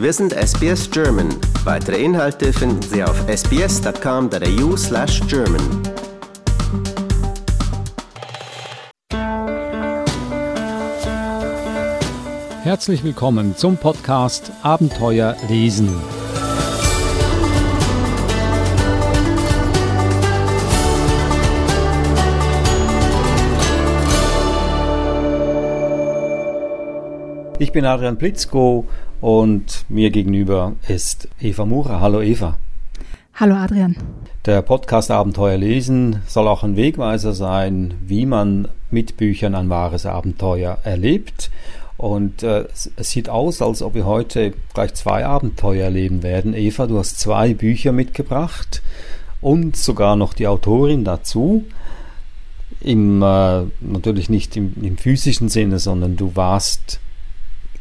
Wir sind SBS German. Weitere Inhalte finden Sie auf sbs.com.au slash German. Herzlich willkommen zum Podcast Abenteuer lesen. Ich bin Adrian Blitzko und mir gegenüber ist Eva Mura. Hallo Eva. Hallo Adrian. Der Podcast Abenteuer lesen soll auch ein Wegweiser sein, wie man mit Büchern ein wahres Abenteuer erlebt. Und äh, es sieht aus, als ob wir heute gleich zwei Abenteuer erleben werden. Eva, du hast zwei Bücher mitgebracht und sogar noch die Autorin dazu. Im, äh, natürlich nicht im, im physischen Sinne, sondern du warst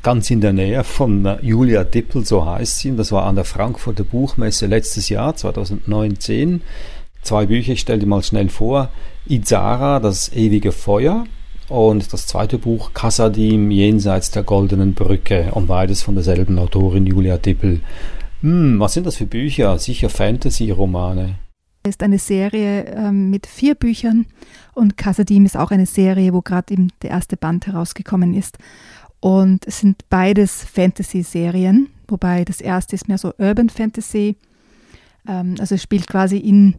ganz in der Nähe von äh, Julia Dippel, so heißt sie. Das war an der Frankfurter Buchmesse letztes Jahr, 2019. Zwei Bücher, ich stelle dir mal schnell vor. Izara, das ewige Feuer. Und das zweite Buch, Kassadim, jenseits der goldenen Brücke. Und beides von derselben Autorin Julia Dippel. Hm, was sind das für Bücher? Sicher Fantasy-Romane. Es ist eine Serie ähm, mit vier Büchern und Kassadim ist auch eine Serie, wo gerade eben der erste Band herausgekommen ist. Und es sind beides Fantasy-Serien, wobei das erste ist mehr so Urban Fantasy. Ähm, also es spielt quasi in,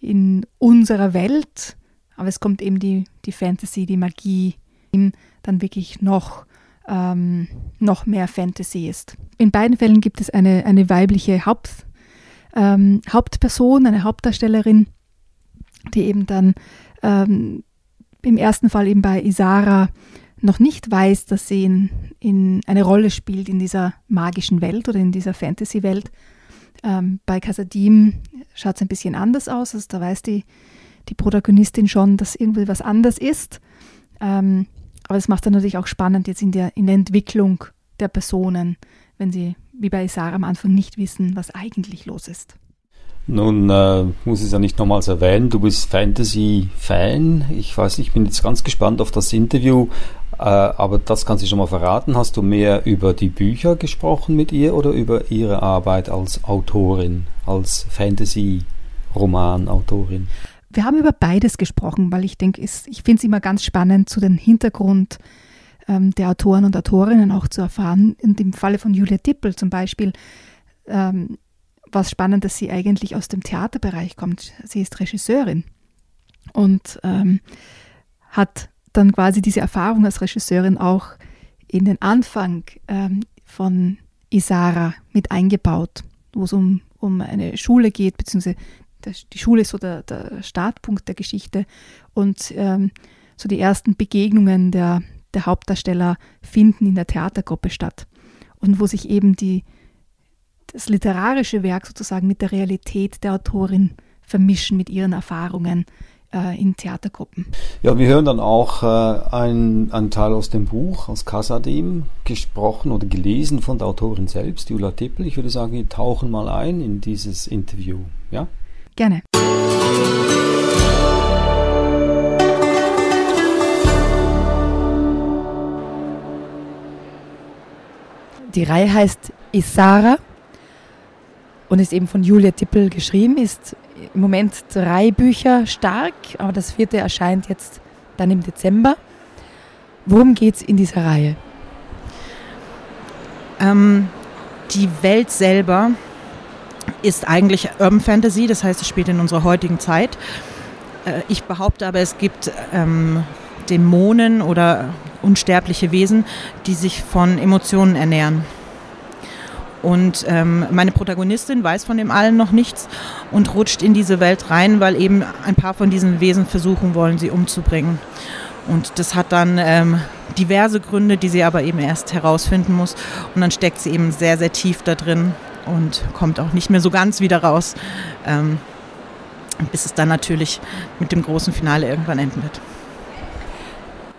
in unserer Welt, aber es kommt eben die, die Fantasy, die Magie, dann wirklich noch, ähm, noch mehr Fantasy ist. In beiden Fällen gibt es eine, eine weibliche Haupt, ähm, Hauptperson, eine Hauptdarstellerin, die eben dann ähm, im ersten Fall eben bei Isara noch nicht weiß, dass sie in, in eine Rolle spielt in dieser magischen Welt oder in dieser Fantasy-Welt. Ähm, bei Casadim schaut es ein bisschen anders aus. Also da weiß die, die Protagonistin schon, dass irgendwie was anders ist. Ähm, aber es macht dann natürlich auch spannend jetzt in der, in der Entwicklung der Personen, wenn sie wie bei Isara am Anfang nicht wissen, was eigentlich los ist. Nun äh, muss ich es ja nicht nochmals erwähnen, du bist Fantasy-Fan. Ich weiß nicht, ich bin jetzt ganz gespannt auf das Interview. Äh, aber das kannst du schon mal verraten. Hast du mehr über die Bücher gesprochen mit ihr oder über ihre Arbeit als Autorin, als Fantasy-Roman-Autorin? Wir haben über beides gesprochen, weil ich denke, ich finde es immer ganz spannend, zu den Hintergrund ähm, der Autoren und Autorinnen auch zu erfahren. In dem Falle von Julia Dippel zum Beispiel ähm, war es spannend, dass sie eigentlich aus dem Theaterbereich kommt. Sie ist Regisseurin und ähm, hat dann quasi diese Erfahrung als Regisseurin auch in den Anfang ähm, von Isara mit eingebaut, wo es um, um eine Schule geht, beziehungsweise die Schule ist so der, der Startpunkt der Geschichte. Und ähm, so die ersten Begegnungen der, der Hauptdarsteller finden in der Theatergruppe statt. Und wo sich eben die, das literarische Werk sozusagen mit der Realität der Autorin vermischen, mit ihren Erfahrungen äh, in Theatergruppen. Ja, wir hören dann auch äh, einen, Teil aus dem Buch, aus Casadim, gesprochen oder gelesen von der Autorin selbst, Jula Tippel. Ich würde sagen, wir tauchen mal ein in dieses Interview. Ja? Gerne. Die Reihe heißt Isara und ist eben von Julia Tippel geschrieben, ist im Moment drei Bücher stark, aber das vierte erscheint jetzt dann im Dezember. Worum geht es in dieser Reihe? Ähm, die Welt selber ist eigentlich Urban Fantasy, das heißt, es spielt in unserer heutigen Zeit. Äh, ich behaupte aber, es gibt ähm, Dämonen oder unsterbliche Wesen, die sich von Emotionen ernähren. Und ähm, meine Protagonistin weiß von dem allen noch nichts und rutscht in diese Welt rein, weil eben ein paar von diesen Wesen versuchen wollen, sie umzubringen. Und das hat dann ähm, diverse Gründe, die sie aber eben erst herausfinden muss. Und dann steckt sie eben sehr, sehr tief da drin und kommt auch nicht mehr so ganz wieder raus, ähm, bis es dann natürlich mit dem großen Finale irgendwann enden wird.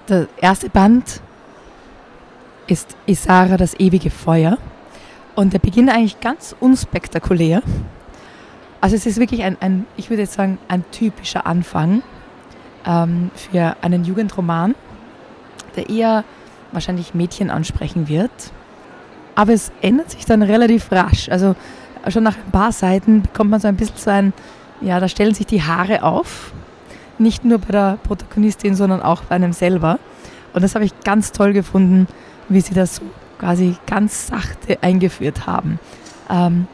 Der erste Band ist Isara, das ewige Feuer. Und der beginnt eigentlich ganz unspektakulär. Also es ist wirklich ein, ein ich würde jetzt sagen, ein typischer Anfang ähm, für einen Jugendroman, der eher wahrscheinlich Mädchen ansprechen wird. Aber es ändert sich dann relativ rasch. Also schon nach ein paar Seiten bekommt man so ein bisschen so ein, ja, da stellen sich die Haare auf. Nicht nur bei der Protagonistin, sondern auch bei einem selber. Und das habe ich ganz toll gefunden, wie sie das quasi ganz sachte eingeführt haben. Ähm,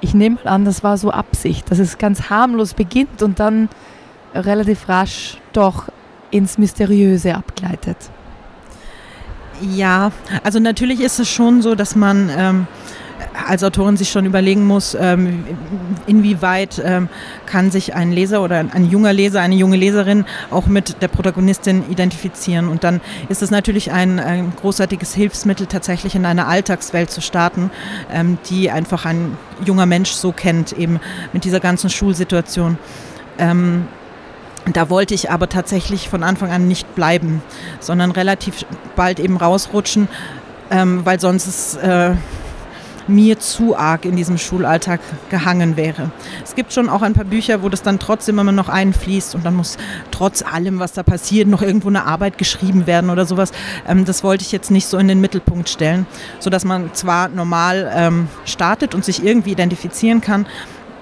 ich nehme mal an, das war so Absicht, dass es ganz harmlos beginnt und dann relativ rasch doch ins Mysteriöse abgleitet. Ja, also natürlich ist es schon so, dass man ähm, als Autorin sich schon überlegen muss, ähm, inwieweit ähm, kann sich ein Leser oder ein junger Leser, eine junge Leserin auch mit der Protagonistin identifizieren. Und dann ist es natürlich ein, ein großartiges Hilfsmittel, tatsächlich in eine Alltagswelt zu starten, ähm, die einfach ein junger Mensch so kennt, eben mit dieser ganzen Schulsituation. Da wollte ich aber tatsächlich von Anfang an nicht bleiben, sondern relativ bald eben rausrutschen, ähm, weil sonst es äh, mir zu arg in diesem Schulalltag gehangen wäre. Es gibt schon auch ein paar Bücher, wo das dann trotzdem immer noch einfließt und dann muss trotz allem, was da passiert, noch irgendwo eine Arbeit geschrieben werden oder sowas. Ähm, das wollte ich jetzt nicht so in den Mittelpunkt stellen, sodass man zwar normal ähm, startet und sich irgendwie identifizieren kann,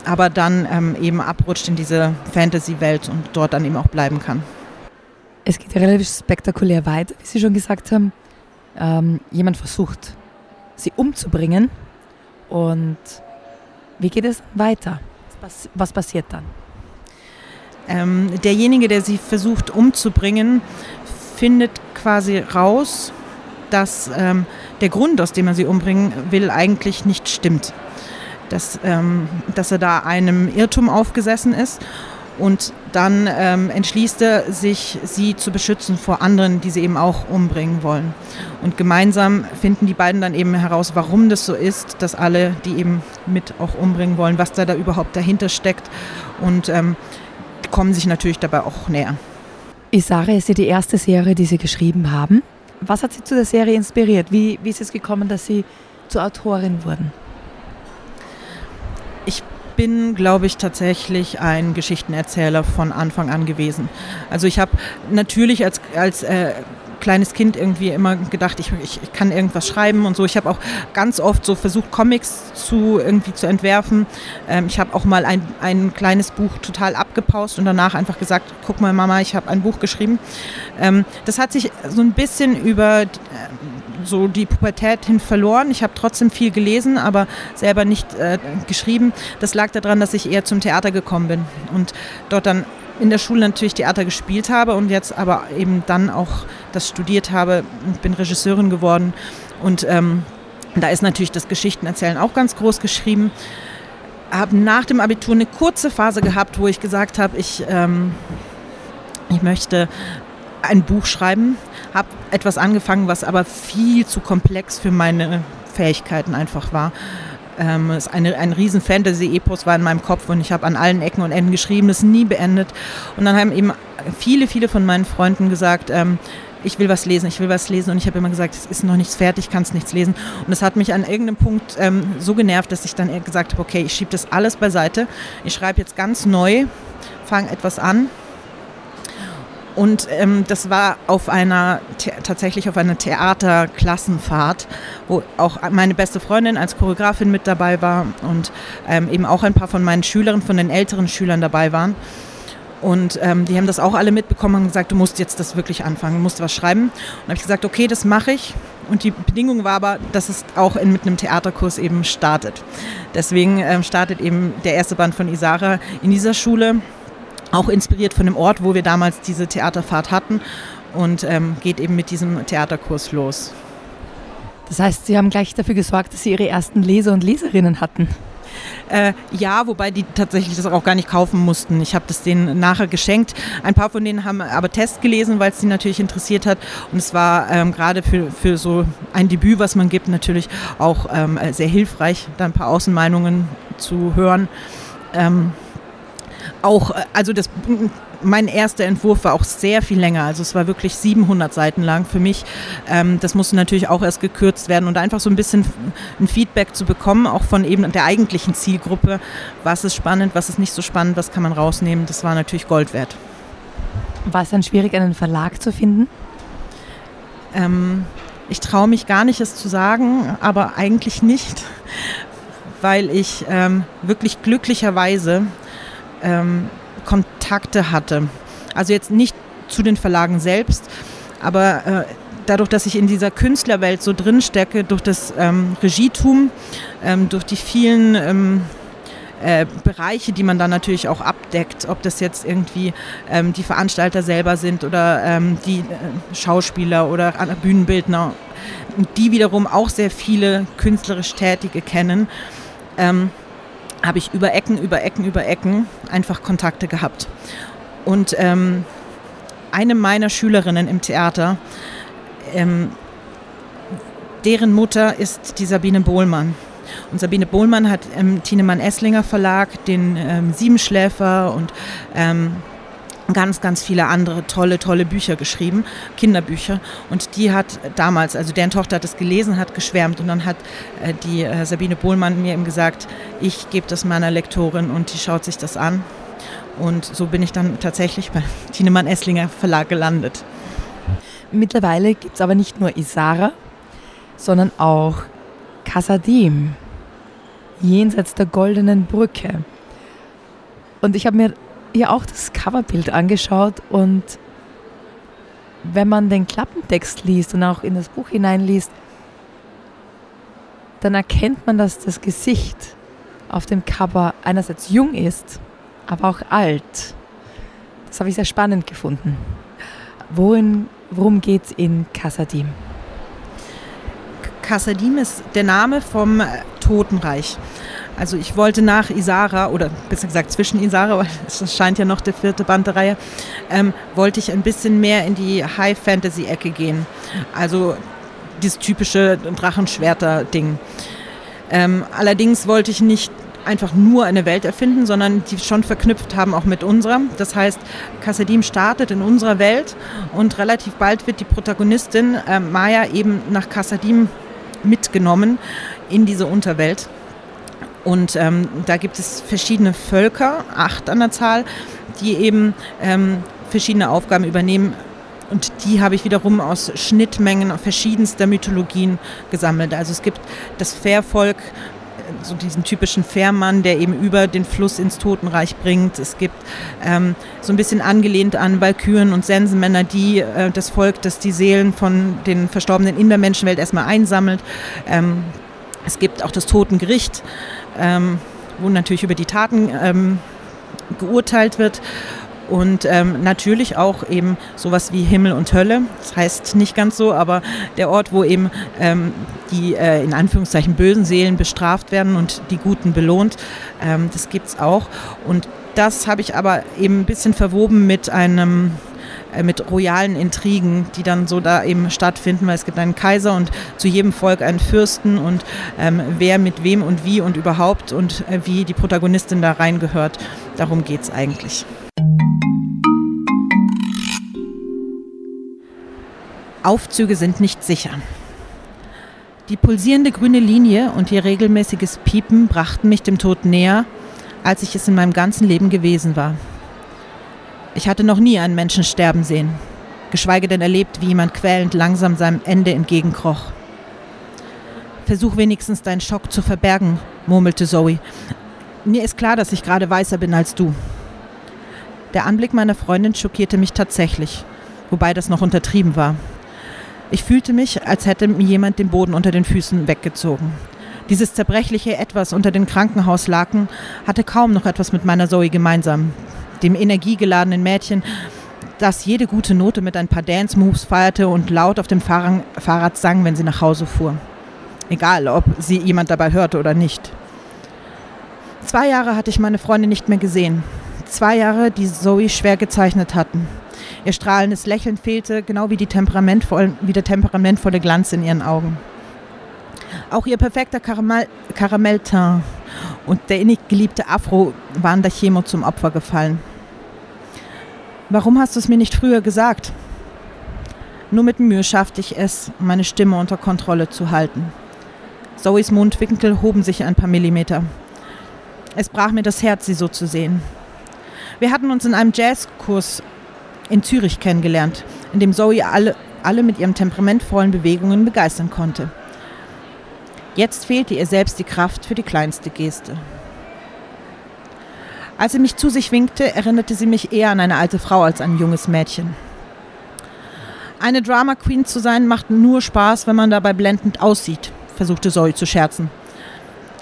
aber dann ähm, eben abrutscht in diese Fantasy-Welt und dort dann eben auch bleiben kann. Es geht relativ spektakulär weiter, wie Sie schon gesagt haben. Ähm, jemand versucht, sie umzubringen. Und wie geht es weiter? Was, passiert dann? Ähm, derjenige, der sie versucht umzubringen, findet quasi raus, dass ähm, der Grund, aus dem er sie umbringen will, eigentlich nicht stimmt dass, ähm, dass er da einem Irrtum aufgesessen ist. Und dann ähm, entschließt er sich, sie zu beschützen vor anderen, die sie eben auch umbringen wollen. Und gemeinsam finden die beiden dann eben heraus, warum das so ist, dass alle, die eben mit auch umbringen wollen, was da, da überhaupt dahinter steckt. Und ähm, kommen sich natürlich dabei auch näher. Isara ist ja die erste Serie, die Sie geschrieben haben. Was hat Sie zu der Serie inspiriert? Wie, wie ist es gekommen, dass Sie zur Autorin wurden? Bin, glaube ich, tatsächlich ein Geschichtenerzähler von Anfang an gewesen. Also ich habe natürlich als, als äh, kleines Kind irgendwie immer gedacht, ich, ich, ich kann irgendwas schreiben und so. Ich habe auch ganz oft so versucht, Comics zu irgendwie zu entwerfen. Ähm, ich habe auch mal ein, ein kleines Buch total abgepaust und danach einfach gesagt, guck mal Mama, ich habe ein Buch geschrieben. Ähm, das hat sich so ein bisschen über äh, so die Pubertät hin verloren. Ich habe trotzdem viel gelesen, aber selber nicht äh, geschrieben. Das lag daran, dass ich eher zum Theater gekommen bin und dort dann in der Schule natürlich Theater gespielt habe und jetzt aber eben dann auch das studiert habe und bin Regisseurin geworden. Und ähm, da ist natürlich das Geschichtenerzählen auch ganz groß geschrieben. Habe nach dem Abitur eine kurze Phase gehabt, wo ich gesagt habe, ich, ähm, ich möchte ein Buch schreiben, habe etwas angefangen, was aber viel zu komplex für meine Fähigkeiten einfach war. Ähm, es eine, ein riesen Fantasy-Epos war in meinem Kopf und ich habe an allen Ecken und Enden geschrieben, das nie beendet. Und dann haben eben viele, viele von meinen Freunden gesagt, ähm, ich will was lesen, ich will was lesen und ich habe immer gesagt, es ist noch nichts fertig, kann es nichts lesen. Und das hat mich an irgendeinem Punkt ähm, so genervt, dass ich dann gesagt habe, okay, ich schiebe das alles beiseite, ich schreibe jetzt ganz neu, fange etwas an und ähm, das war auf einer tatsächlich auf einer Theaterklassenfahrt, wo auch meine beste Freundin als Choreografin mit dabei war und ähm, eben auch ein paar von meinen Schülern, von den älteren Schülern dabei waren. Und ähm, die haben das auch alle mitbekommen und gesagt, du musst jetzt das wirklich anfangen, du musst was schreiben. Und habe ich gesagt, okay, das mache ich. Und die Bedingung war aber, dass es auch in, mit einem Theaterkurs eben startet. Deswegen ähm, startet eben der erste Band von Isara in dieser Schule auch inspiriert von dem Ort, wo wir damals diese Theaterfahrt hatten und ähm, geht eben mit diesem Theaterkurs los. Das heißt, Sie haben gleich dafür gesorgt, dass Sie Ihre ersten Leser und Leserinnen hatten. Äh, ja, wobei die tatsächlich das auch gar nicht kaufen mussten. Ich habe das denen nachher geschenkt. Ein paar von denen haben aber Test gelesen, weil es sie natürlich interessiert hat. Und es war ähm, gerade für, für so ein Debüt, was man gibt, natürlich auch ähm, sehr hilfreich, da ein paar Außenmeinungen zu hören. Ähm, auch, äh, also das, mein erster Entwurf war auch sehr viel länger. Also es war wirklich 700 Seiten lang für mich. Ähm, das musste natürlich auch erst gekürzt werden und einfach so ein bisschen ein Feedback zu bekommen, auch von eben der eigentlichen Zielgruppe. Was ist spannend, was ist nicht so spannend, was kann man rausnehmen. Das war natürlich Gold wert. War es dann schwierig, einen Verlag zu finden? Ähm, Ich traue mich gar nicht, es zu sagen, aber eigentlich nicht, weil ich ähm, wirklich glücklicherweise ähm, Kontakte hatte. Also jetzt nicht zu den Verlagen selbst, aber äh, dadurch, dass ich in dieser Künstlerwelt so drin stecke, durch das ähm, Regietum, ähm, durch die vielen ähm, äh, Bereiche, die man dann natürlich auch abdeckt, ob das jetzt irgendwie ähm, die Veranstalter selber sind oder ähm, die äh, Schauspieler oder Bühnenbildner, die wiederum auch sehr viele künstlerisch Tätige kennen, ähm, habe ich über Ecken, über Ecken, über Ecken einfach Kontakte gehabt. Und ähm, eine meiner Schülerinnen im Theater, ähm, deren Mutter ist die Sabine Bohlmann. Und Sabine Bohlmann hat im Thienemann-Esslinger Verlag den ähm, Siebenschläfer und ähm, ganz, ganz viele andere tolle, tolle Bücher geschrieben, Kinderbücher. Und die hat damals, also deren Tochter hat es gelesen, hat geschwärmt. Und dann hat äh, die äh, Sabine Bohlmann mir eben gesagt, ich gebe das meiner Lektorin und die schaut sich das an. Und so bin ich dann tatsächlich bei Thienemann-Esslinger Verlag gelandet. Mittlerweile gibt es aber nicht nur Isara, sondern auch Kasadim, jenseits der goldenen Brücke. Und ich habe mir hier auch das Coverbild angeschaut und wenn man den Klappentext liest und auch in das Buch hineinliest, dann erkennt man, dass das Gesicht auf dem Cover einerseits jung ist, aber auch alt. Das habe ich sehr spannend gefunden. Wohin, worum geht es in Kasadim? Kasadim ist der Name vom Totenreich. Also ich wollte nach Isara, oder besser gesagt zwischen Isara, weil es scheint ja noch der vierte Band der Reihe, ähm, wollte ich ein bisschen mehr in die High-Fantasy-Ecke gehen. Also dieses typische Drachenschwerter-Ding. Ähm, allerdings wollte ich nicht einfach nur eine Welt erfinden, sondern die schon verknüpft haben auch mit unserer. Das heißt, Kassadim startet in unserer Welt und relativ bald wird die Protagonistin äh, Maya eben nach Kassadim mitgenommen in diese Unterwelt. Und ähm, da gibt es verschiedene Völker, acht an der Zahl, die eben ähm, verschiedene Aufgaben übernehmen. Und die habe ich wiederum aus Schnittmengen verschiedenster Mythologien gesammelt. Also es gibt das Fährvolk, so diesen typischen Fährmann, der eben über den Fluss ins Totenreich bringt. Es gibt ähm, so ein bisschen angelehnt an Walküren und Sensenmänner, die äh, das Volk, das die Seelen von den Verstorbenen in der Menschenwelt erstmal einsammelt. Ähm, es gibt auch das Totengericht, ähm, wo natürlich über die Taten ähm, geurteilt wird und ähm, natürlich auch eben sowas wie Himmel und Hölle. Das heißt nicht ganz so, aber der Ort, wo eben ähm, die äh, in Anführungszeichen bösen Seelen bestraft werden und die Guten belohnt, ähm, das gibt es auch. Und das habe ich aber eben ein bisschen verwoben mit einem mit royalen Intrigen, die dann so da eben stattfinden, weil es gibt einen Kaiser und zu jedem Volk einen Fürsten und ähm, wer mit wem und wie und überhaupt und äh, wie die Protagonistin da reingehört. Darum geht es eigentlich. Aufzüge sind nicht sicher. Die pulsierende grüne Linie und ihr regelmäßiges Piepen brachten mich dem Tod näher, als ich es in meinem ganzen Leben gewesen war. Ich hatte noch nie einen Menschen sterben sehen, geschweige denn erlebt, wie jemand quälend langsam seinem Ende entgegenkroch. Versuch wenigstens deinen Schock zu verbergen, murmelte Zoe. Mir ist klar, dass ich gerade weißer bin als du. Der Anblick meiner Freundin schockierte mich tatsächlich, wobei das noch untertrieben war. Ich fühlte mich, als hätte mir jemand den Boden unter den Füßen weggezogen. Dieses zerbrechliche Etwas unter den Krankenhauslaken hatte kaum noch etwas mit meiner Zoe gemeinsam. Dem energiegeladenen Mädchen, das jede gute Note mit ein paar Dance-Moves feierte und laut auf dem Fahrrad sang, wenn sie nach Hause fuhr. Egal, ob sie jemand dabei hörte oder nicht. Zwei Jahre hatte ich meine Freundin nicht mehr gesehen. Zwei Jahre, die Zoe schwer gezeichnet hatten. Ihr strahlendes Lächeln fehlte, genau wie, wie der temperamentvolle Glanz in ihren Augen. Auch ihr perfekter Karamell, Karamellteint und der innig geliebte Afro waren der Chemo zum Opfer gefallen. Warum hast du es mir nicht früher gesagt? Nur mit Mühe schaffte ich es, meine Stimme unter Kontrolle zu halten. Zoes Mundwinkel hoben sich ein paar Millimeter. Es brach mir das Herz, sie so zu sehen. Wir hatten uns in einem Jazzkurs in Zürich kennengelernt, in dem Zoe alle, alle mit ihren temperamentvollen Bewegungen begeistern konnte. Jetzt fehlte ihr selbst die Kraft für die kleinste Geste. Als sie mich zu sich winkte, erinnerte sie mich eher an eine alte Frau als an ein junges Mädchen. Eine Drama Queen zu sein macht nur Spaß, wenn man dabei blendend aussieht, versuchte Zoe zu scherzen.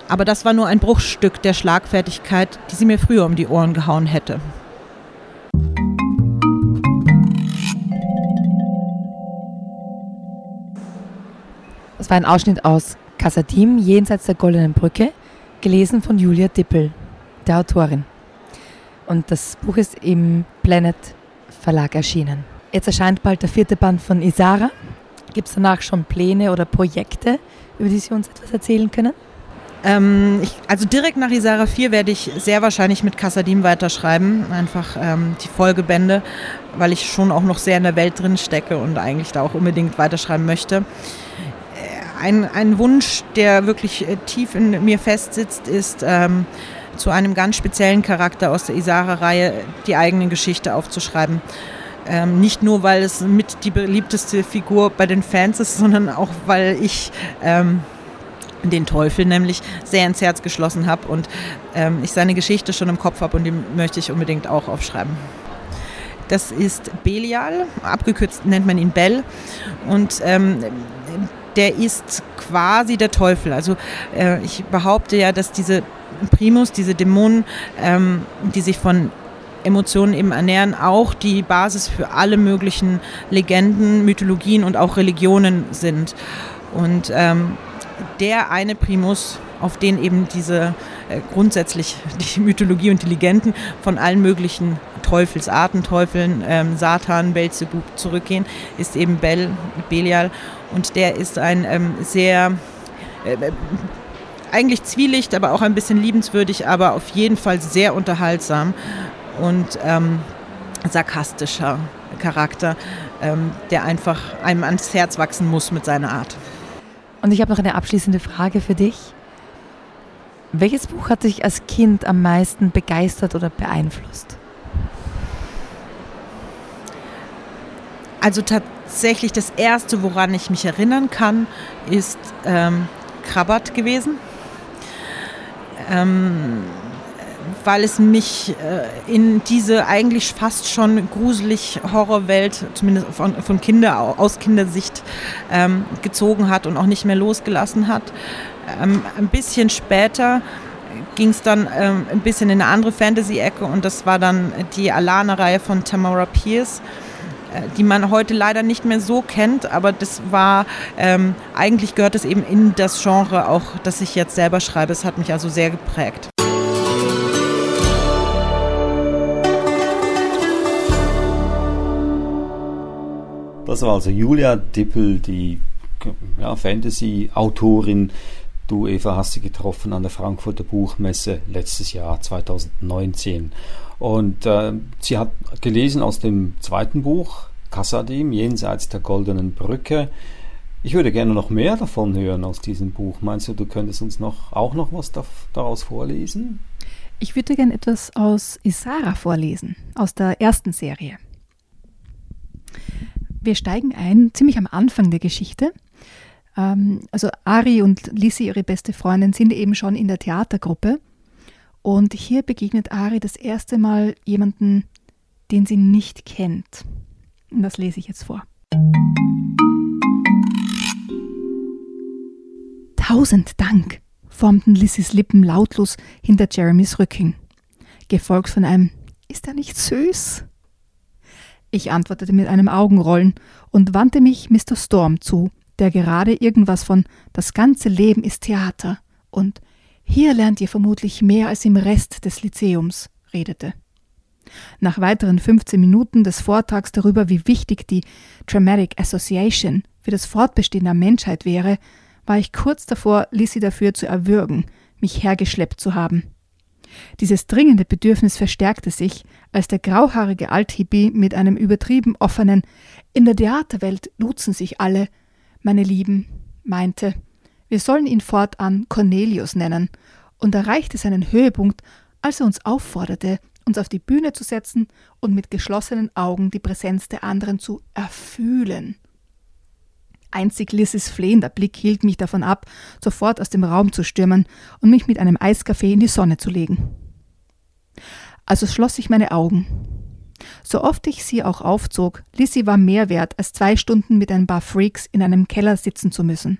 Aber das war nur ein Bruchstück der Schlagfertigkeit, die sie mir früher um die Ohren gehauen hätte. Das war ein Ausschnitt aus Kassadim jenseits der Goldenen Brücke, gelesen von Julia Dippel, der Autorin. Und das Buch ist im Planet Verlag erschienen. Jetzt erscheint bald der vierte Band von Isara. Gibt es danach schon Pläne oder Projekte, über die Sie uns etwas erzählen können? Ähm, ich, also direkt nach Isara 4 werde ich sehr wahrscheinlich mit Kassadim weiterschreiben. Einfach ähm, die Folgebände, weil ich schon auch noch sehr in der Welt drin stecke und eigentlich da auch unbedingt weiterschreiben möchte. Ein, ein Wunsch, der wirklich äh, tief in mir festsitzt, ist ähm, zu einem ganz speziellen Charakter aus der Isara-Reihe die eigene Geschichte aufzuschreiben. Ähm, nicht nur, weil es mit die beliebteste Figur bei den Fans ist, sondern auch, weil ich ähm, den Teufel nämlich sehr ins Herz geschlossen habe und ähm, ich seine Geschichte schon im Kopf habe und die möchte ich unbedingt auch aufschreiben. Das ist Belial, abgekürzt nennt man ihn Bell und ähm, der ist quasi der Teufel. Also äh, ich behaupte ja, dass diese Primus, diese Dämonen, ähm, die sich von Emotionen eben ernähren, auch die Basis für alle möglichen Legenden, Mythologien und auch Religionen sind. Und ähm, der eine Primus, auf den eben diese grundsätzlich die Mythologie und die Legenden von allen möglichen Teufelsarten, Teufeln, ähm, Satan, Belzebub zurückgehen, ist eben Bel, Belial. Und der ist ein ähm, sehr äh, eigentlich zwielicht, aber auch ein bisschen liebenswürdig, aber auf jeden Fall sehr unterhaltsam und ähm, sarkastischer Charakter, ähm, der einfach einem ans Herz wachsen muss mit seiner Art. Und ich habe noch eine abschließende Frage für dich. Welches Buch hat dich als Kind am meisten begeistert oder beeinflusst? Also tatsächlich das erste, woran ich mich erinnern kann, ist ähm, Krabat gewesen. Ähm, weil es mich äh, in diese eigentlich fast schon gruselig Horrorwelt, zumindest von, von Kinder, aus Kindersicht, ähm, gezogen hat und auch nicht mehr losgelassen hat. Ähm, ein bisschen später ging es dann ähm, ein bisschen in eine andere Fantasy-Ecke und das war dann die Alana-Reihe von Tamara Pierce äh, die man heute leider nicht mehr so kennt, aber das war, ähm, eigentlich gehört es eben in das Genre auch, das ich jetzt selber schreibe. Es hat mich also sehr geprägt. Das war also Julia Dippel, die ja, Fantasy-Autorin. Du, Eva, hast sie getroffen an der Frankfurter Buchmesse letztes Jahr, 2019. Und äh, sie hat gelesen aus dem zweiten Buch, Kassadim, Jenseits der goldenen Brücke. Ich würde gerne noch mehr davon hören aus diesem Buch. Meinst du, du könntest uns noch, auch noch was daraus vorlesen? Ich würde gerne etwas aus Isara vorlesen, aus der ersten Serie. Wir steigen ein, ziemlich am Anfang der Geschichte. Ähm, also Ari und Lissy, ihre beste Freundin, sind eben schon in der Theatergruppe. Und hier begegnet Ari das erste Mal jemanden, den sie nicht kennt. Und das lese ich jetzt vor. Tausend Dank, formten Lissys Lippen lautlos hinter Jeremys Rücken, gefolgt von einem Ist er nicht süß? Ich antwortete mit einem Augenrollen und wandte mich Mr. Storm zu, der gerade irgendwas von Das ganze Leben ist Theater und Hier lernt ihr vermutlich mehr als im Rest des Lyzeums redete. Nach weiteren 15 Minuten des Vortrags darüber, wie wichtig die Dramatic Association für das Fortbestehen der Menschheit wäre, war ich kurz davor, Lissy dafür zu erwürgen, mich hergeschleppt zu haben. Dieses dringende Bedürfnis verstärkte sich, als der grauhaarige Althippie mit einem übertrieben offenen In der Theaterwelt duzen sich alle, meine Lieben, meinte, wir sollen ihn fortan Cornelius nennen, und erreichte seinen Höhepunkt, als er uns aufforderte, uns auf die Bühne zu setzen und mit geschlossenen Augen die Präsenz der anderen zu erfühlen. Einzig Lissys flehender Blick hielt mich davon ab, sofort aus dem Raum zu stürmen und mich mit einem Eiskaffee in die Sonne zu legen. Also schloss ich meine Augen. So oft ich sie auch aufzog, Lissy war mehr wert, als zwei Stunden mit ein paar Freaks in einem Keller sitzen zu müssen.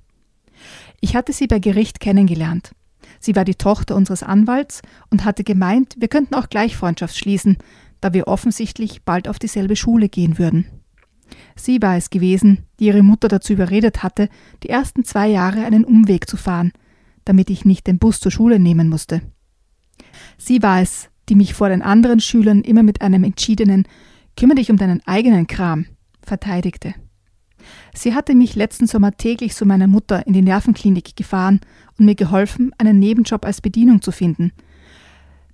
Ich hatte sie bei Gericht kennengelernt. Sie war die Tochter unseres Anwalts und hatte gemeint, wir könnten auch gleich Freundschaft schließen, da wir offensichtlich bald auf dieselbe Schule gehen würden. Sie war es gewesen, die ihre Mutter dazu überredet hatte, die ersten zwei Jahre einen Umweg zu fahren, damit ich nicht den Bus zur Schule nehmen musste. Sie war es, die mich vor den anderen Schülern immer mit einem entschiedenen Kümmere dich um deinen eigenen Kram verteidigte. Sie hatte mich letzten Sommer täglich zu meiner Mutter in die Nervenklinik gefahren und mir geholfen, einen Nebenjob als Bedienung zu finden,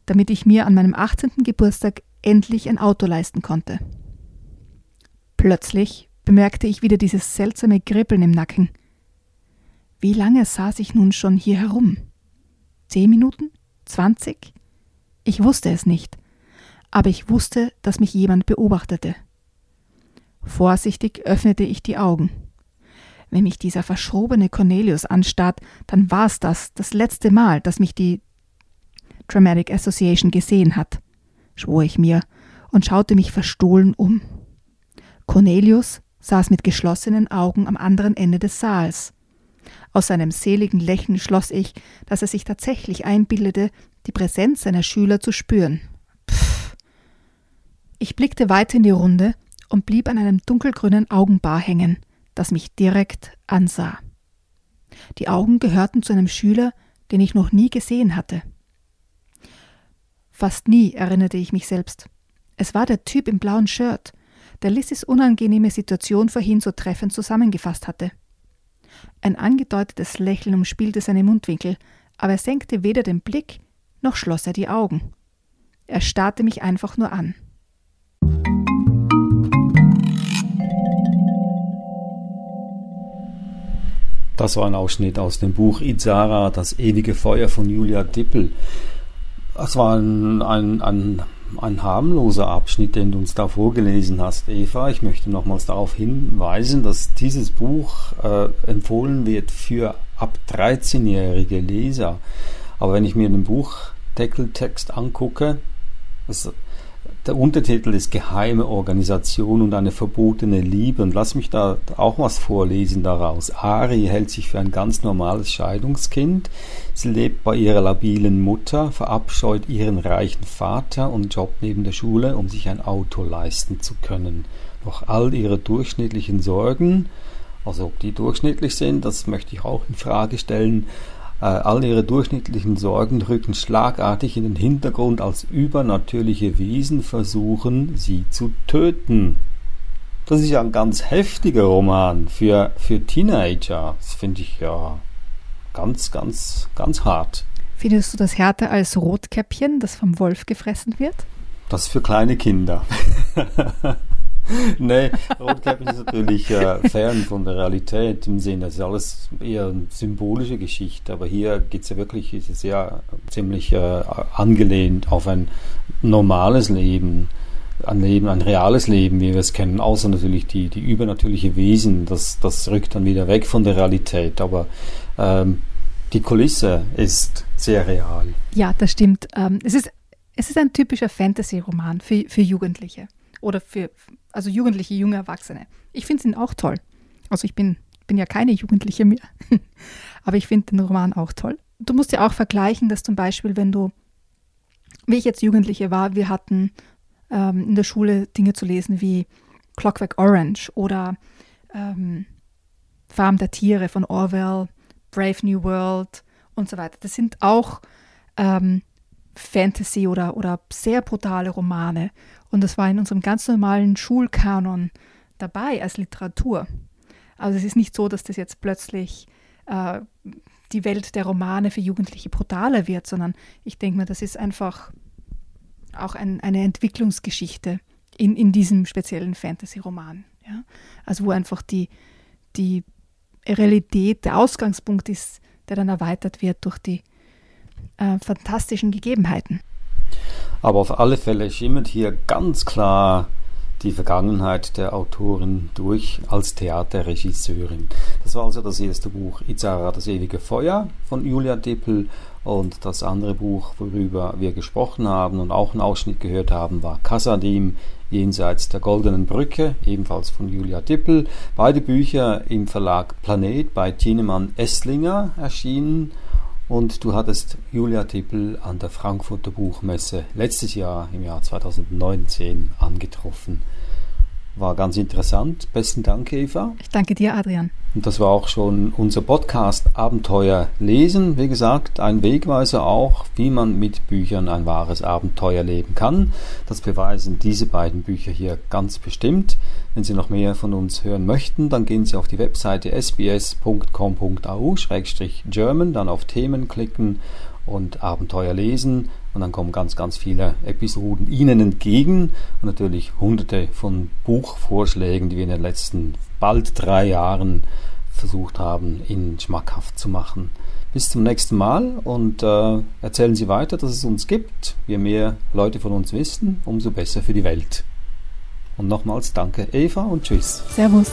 damit ich mir an meinem 18. Geburtstag endlich ein Auto leisten konnte. Plötzlich bemerkte ich wieder dieses seltsame Kribbeln im Nacken. Wie lange saß ich nun schon hier herum? Zehn Minuten? Zwanzig? Ich wusste es nicht, aber ich wusste, dass mich jemand beobachtete. Vorsichtig öffnete ich die Augen. Wenn mich dieser verschrobene Cornelius anstarrt, dann war es das, das letzte Mal, dass mich die Dramatic Association gesehen hat, schwor ich mir und schaute mich verstohlen um. Cornelius saß mit geschlossenen Augen am anderen Ende des Saals. Aus seinem seligen Lächeln schloss ich, dass er sich tatsächlich einbildete, die Präsenz seiner Schüler zu spüren. Pff. Ich blickte weiter in die Runde und blieb an einem dunkelgrünen Augenbar hängen, das mich direkt ansah. Die Augen gehörten zu einem Schüler, den ich noch nie gesehen hatte. Fast nie erinnerte ich mich selbst. Es war der Typ im blauen Shirt, der Lissys unangenehme Situation vorhin so treffend zusammengefasst hatte. Ein angedeutetes Lächeln umspielte seine Mundwinkel, aber er senkte weder den Blick noch schloss er die Augen. Er starrte mich einfach nur an. Das war ein Ausschnitt aus dem Buch Izara, das ewige Feuer von Julia Dippel. Das war ein, ein, ein, ein harmloser Abschnitt, den du uns da vorgelesen hast, Eva. Ich möchte nochmals darauf hinweisen, dass dieses Buch äh, empfohlen wird für ab 13-jährige Leser. Aber wenn ich mir den Buchdeckeltext angucke, das, der Untertitel ist Geheime Organisation und eine verbotene Liebe. Und lass mich da auch was vorlesen daraus. Ari hält sich für ein ganz normales Scheidungskind. Sie lebt bei ihrer labilen Mutter, verabscheut ihren reichen Vater und jobbt neben der Schule, um sich ein Auto leisten zu können. Doch all ihre durchschnittlichen Sorgen, also ob die durchschnittlich sind, das möchte ich auch in Frage stellen, all ihre durchschnittlichen Sorgen rücken schlagartig in den Hintergrund, als übernatürliche Wesen versuchen, sie zu töten. Das ist ja ein ganz heftiger Roman für, für Teenager. Das finde ich ja ganz, ganz, ganz hart. Findest du das härter als Rotkäppchen, das vom Wolf gefressen wird? Das für kleine Kinder. nee, Rotkäppchen ist natürlich äh, fern von der Realität im Sinne, das ist alles eher eine symbolische Geschichte, aber hier geht es ja wirklich, ist es ja ziemlich äh, angelehnt auf ein normales Leben, ein Leben, ein reales Leben, wie wir es kennen, außer natürlich die, die übernatürliche Wesen, das, das rückt dann wieder weg von der Realität, aber ähm, die Kulisse ist sehr real. Ja, das stimmt. Ähm, es, ist, es ist ein typischer Fantasy-Roman für, für Jugendliche oder für also Jugendliche, junge Erwachsene. Ich finde ihn auch toll. Also ich bin, bin ja keine Jugendliche mehr, aber ich finde den Roman auch toll. Du musst ja auch vergleichen, dass zum Beispiel, wenn du, wie ich jetzt Jugendliche war, wir hatten ähm, in der Schule Dinge zu lesen wie Clockwork Orange oder ähm, Farm der Tiere von Orwell, Brave New World und so weiter. Das sind auch ähm, Fantasy oder, oder sehr brutale Romane. Und das war in unserem ganz normalen Schulkanon dabei als Literatur. Also es ist nicht so, dass das jetzt plötzlich äh, die Welt der Romane für Jugendliche brutaler wird, sondern ich denke mir, das ist einfach auch ein, eine Entwicklungsgeschichte in, in diesem speziellen Fantasy-Roman. Ja? Also wo einfach die, die Realität der Ausgangspunkt ist, der dann erweitert wird durch die äh, fantastischen Gegebenheiten. Aber auf alle Fälle schimmert hier ganz klar die Vergangenheit der Autorin durch als Theaterregisseurin. Das war also das erste Buch Izara, das ewige Feuer von Julia Dippel. Und das andere Buch, worüber wir gesprochen haben und auch einen Ausschnitt gehört haben, war Kasadim, Jenseits der goldenen Brücke, ebenfalls von Julia Dippel. Beide Bücher im Verlag Planet bei Tienemann Esslinger erschienen. Und du hattest Julia Dippel an der Frankfurter Buchmesse letztes Jahr, im Jahr 2019, angetroffen. War ganz interessant. Besten Dank, Eva. Ich danke dir, Adrian. Und das war auch schon unser Podcast Abenteuer lesen. Wie gesagt, ein Wegweiser auch, wie man mit Büchern ein wahres Abenteuer leben kann. Das beweisen diese beiden Bücher hier ganz bestimmt. Wenn Sie noch mehr von uns hören möchten, dann gehen Sie auf die Webseite sbs.com.au-german, dann auf Themen klicken und Abenteuer lesen und dann kommen ganz, ganz viele Episoden Ihnen entgegen und natürlich hunderte von Buchvorschlägen, die wir in den letzten bald drei Jahren versucht haben, Ihnen schmackhaft zu machen. Bis zum nächsten Mal und äh, erzählen Sie weiter, dass es uns gibt. Je mehr Leute von uns wissen, umso besser für die Welt. Und nochmals danke Eva und tschüss. Servus.